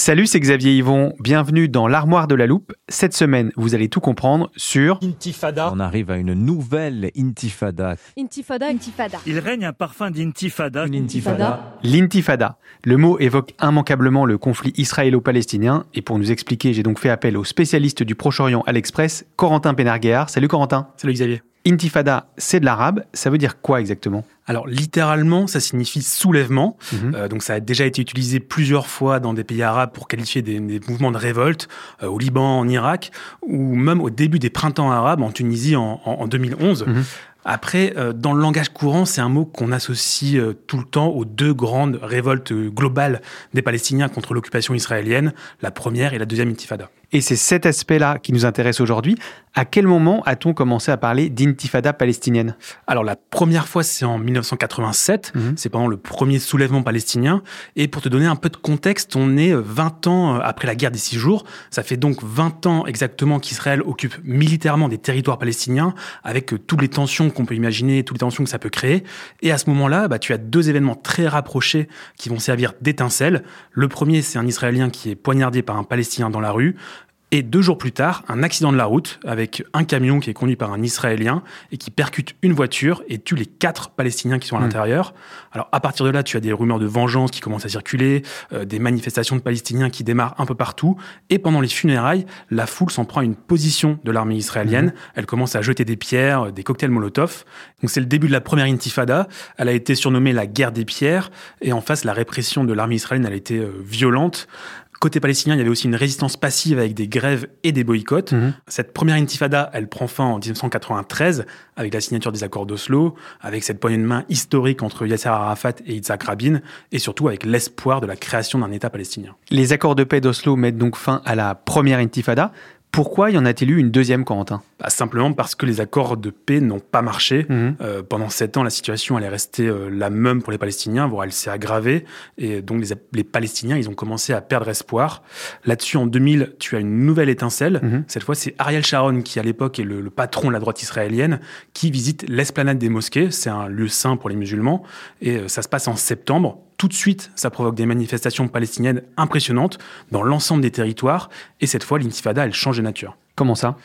Salut, c'est Xavier Yvon. Bienvenue dans l'armoire de la loupe. Cette semaine, vous allez tout comprendre sur Intifada. On arrive à une nouvelle intifada. Intifada, intifada. Il règne un parfum d'intifada. Une intifada. l'intifada. Le mot évoque immanquablement le conflit israélo-palestinien. Et pour nous expliquer, j'ai donc fait appel au spécialiste du Proche-Orient à l'Express, Corentin Pénarguéard. Salut Corentin. Salut Xavier. Intifada, c'est de l'arabe. Ça veut dire quoi exactement? Alors littéralement, ça signifie soulèvement. Mhm. Euh, donc ça a déjà été utilisé plusieurs fois dans des pays arabes pour qualifier des, des mouvements de révolte, euh, au Liban, en Irak, ou même au début des printemps arabes en Tunisie en, en- en 2011. Mhm. Après, euh, dans le langage courant, c'est un mot qu'on associe euh, tout le temps aux deux grandes révoltes globales des Palestiniens contre l'occupation israélienne, la première et la deuxième intifada. Et c'est cet aspect-là qui nous intéresse aujourd'hui. À quel moment a-t-on commencé à parler d'intifada palestinienne? Alors la première fois, c'est en 1987, Mhm. c'est pendant le premier soulèvement palestinien. Et pour te donner un peu de contexte, on est euh, 20 ans euh, après la guerre des six jours. Ça fait donc 20 ans exactement qu'Israël occupe militairement des territoires palestiniens, avec euh, toutes les tensions qu'on peut imaginer, toutes les tensions que ça peut créer. Et à ce moment-là, bah, tu as deux événements très rapprochés qui vont servir d'étincelle. Le premier, c'est un Israélien qui est poignardé par un Palestinien dans la rue. Et deux jours plus tard, un accident de la route avec un camion qui est conduit par un Israélien et qui percute une voiture et tue les quatre Palestiniens qui sont à Hmm. l'intérieur. Alors à partir de là, tu as des rumeurs de vengeance qui commencent à circuler, euh, des manifestations de Palestiniens qui démarrent un peu partout. Et pendant les funérailles, la foule s'en prend à une position de l'armée israélienne. Elle commence à jeter des pierres, des cocktails Molotov. Donc c'est le début de la première intifada. Elle a été surnommée la guerre des pierres. Et en face, la répression de l'armée israélienne, elle a été euh, violente. Côté palestinien, il y avait aussi une résistance passive avec des grèves et des boycotts. Mhm. Cette première intifada, elle prend fin en 1993 avec la signature des accords d'Oslo, avec cette poignée de main historique entre Yasser Arafat et Yitzhak Rabin, et surtout avec l'espoir de la création d'un État palestinien. Les accords de paix d'Oslo mettent donc fin à la première intifada. Pourquoi y en a-t-il eu une deuxième, Corentin? Bah, simplement parce que les accords de paix n'ont pas marché. Mhm. Euh, pendant sept ans, la situation elle est restée euh, la même pour les Palestiniens, voire elle s'est aggravée. Et donc les, les Palestiniens, ils ont commencé à perdre espoir. Là-dessus, en 2000, tu as une nouvelle étincelle. Mhm. Cette fois, c'est Ariel Sharon qui, à l'époque, est le, le patron de la droite israélienne, qui visite l'esplanade des mosquées. C'est un lieu saint pour les musulmans. Et euh, ça se passe en septembre. Tout de suite, ça provoque des manifestations palestiniennes impressionnantes dans l'ensemble des territoires. Et cette fois, l'intifada, elle change de nature. Comment ça?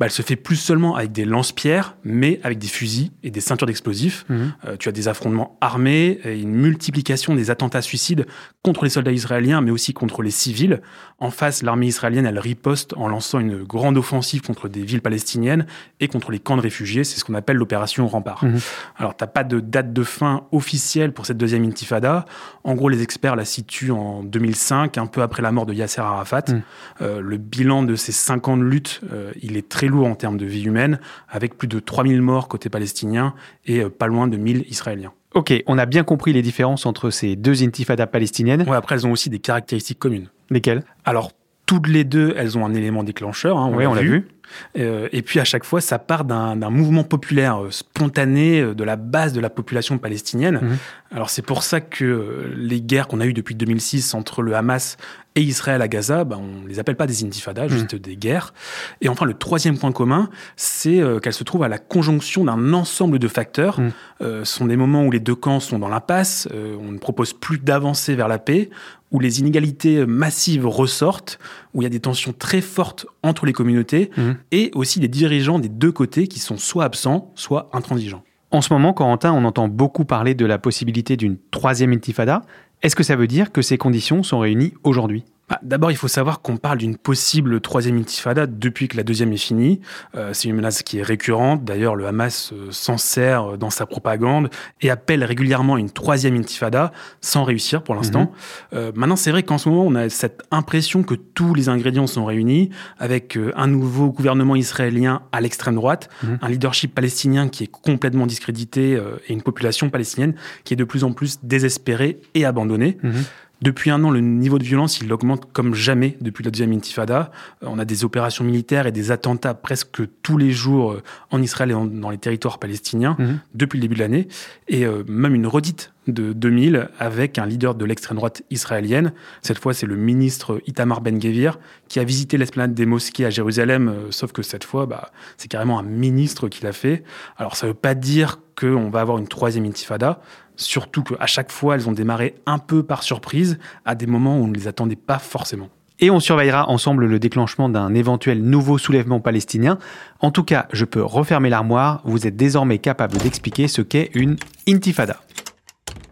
Bah, elle se fait plus seulement avec des lance-pierres, mais avec des fusils et des ceintures d'explosifs. Mhm. Euh, tu as des affrontements armés et une multiplication des attentats suicides contre les soldats israéliens, mais aussi contre les civils. En face, l'armée israélienne, elle riposte en lançant une grande offensive contre des villes palestiniennes et contre les camps de réfugiés. C'est ce qu'on appelle l'opération Rempart. Mhm. Alors, t'as pas de date de fin officielle pour cette deuxième intifada. En gros, les experts la situent en 2005, un peu après la mort de Yasser Arafat. Mhm. Euh, le bilan de ces cinq ans de lutte, euh, il est très lourd en termes de vie humaine, avec plus de 3000 morts côté palestinien et euh, pas loin de 1000 Israéliens. Ok, on a bien compris les différences entre ces deux intifadas palestiniennes. Ouais, après, elles ont aussi des caractéristiques communes. Lesquelles? Alors, toutes les deux, elles ont un élément déclencheur, hein, on Oui, l'a on l'a vu. vu. Euh, et puis à chaque fois, ça part d'un mouvement populaire euh, spontané euh, de la base de la population palestinienne. Mhm. Alors c'est pour ça que les guerres qu'on a eues depuis 2006 entre le Hamas et Israël à Gaza, ben, on les appelle pas des intifadas, juste mhm. des guerres. Et enfin, le troisième point commun, c'est qu'elles se trouvent à la conjonction d'un ensemble de facteurs. Mhm. ce sont des moments où les deux camps sont dans l'impasse, on ne propose plus d'avancer vers la paix, où les inégalités massives ressortent, où il y a des tensions très fortes entre les communautés. Et aussi des dirigeants des deux côtés qui sont soit absents, soit intransigeants. En ce moment, Corentin, on entend beaucoup parler de la possibilité d'une troisième intifada. Est-ce que ça veut dire que ces conditions sont réunies aujourd'hui? Bah, d'abord, il faut savoir qu'on parle d'une possible troisième intifada depuis que la deuxième est finie. Euh, c'est une menace qui est récurrente. D'ailleurs, le Hamas euh, s'en sert euh, dans sa propagande et appelle régulièrement une troisième intifada sans réussir pour l'instant. Mhm. maintenant, c'est vrai qu'en ce moment, on a cette impression que tous les ingrédients sont réunis avec un nouveau gouvernement israélien à l'extrême droite, mhm. un leadership palestinien qui est complètement discrédité et une population palestinienne qui est de plus en plus désespérée et abandonnée. Mhm. Depuis un an, le niveau de violence, il augmente comme jamais depuis la deuxième intifada. Euh, on a des opérations militaires et des attentats presque tous les jours euh, en Israël et dans les territoires palestiniens mhm. depuis le début de l'année. Et euh, même une redite de 2000 avec un leader de l'extrême droite israélienne. Cette fois, c'est le ministre Itamar Ben-Gvir qui a visité l'esplanade des mosquées à Jérusalem, sauf que cette fois, bah, c'est carrément un ministre qui l'a fait. Alors, ça ne veut pas dire qu'on va avoir une troisième intifada. Surtout qu'à chaque fois, elles ont démarré un peu par surprise, à des moments où on ne les attendait pas forcément. Et on surveillera ensemble le déclenchement d'un éventuel nouveau soulèvement palestinien. En tout cas, je peux refermer l'armoire, vous êtes désormais capable d'expliquer ce qu'est une intifada.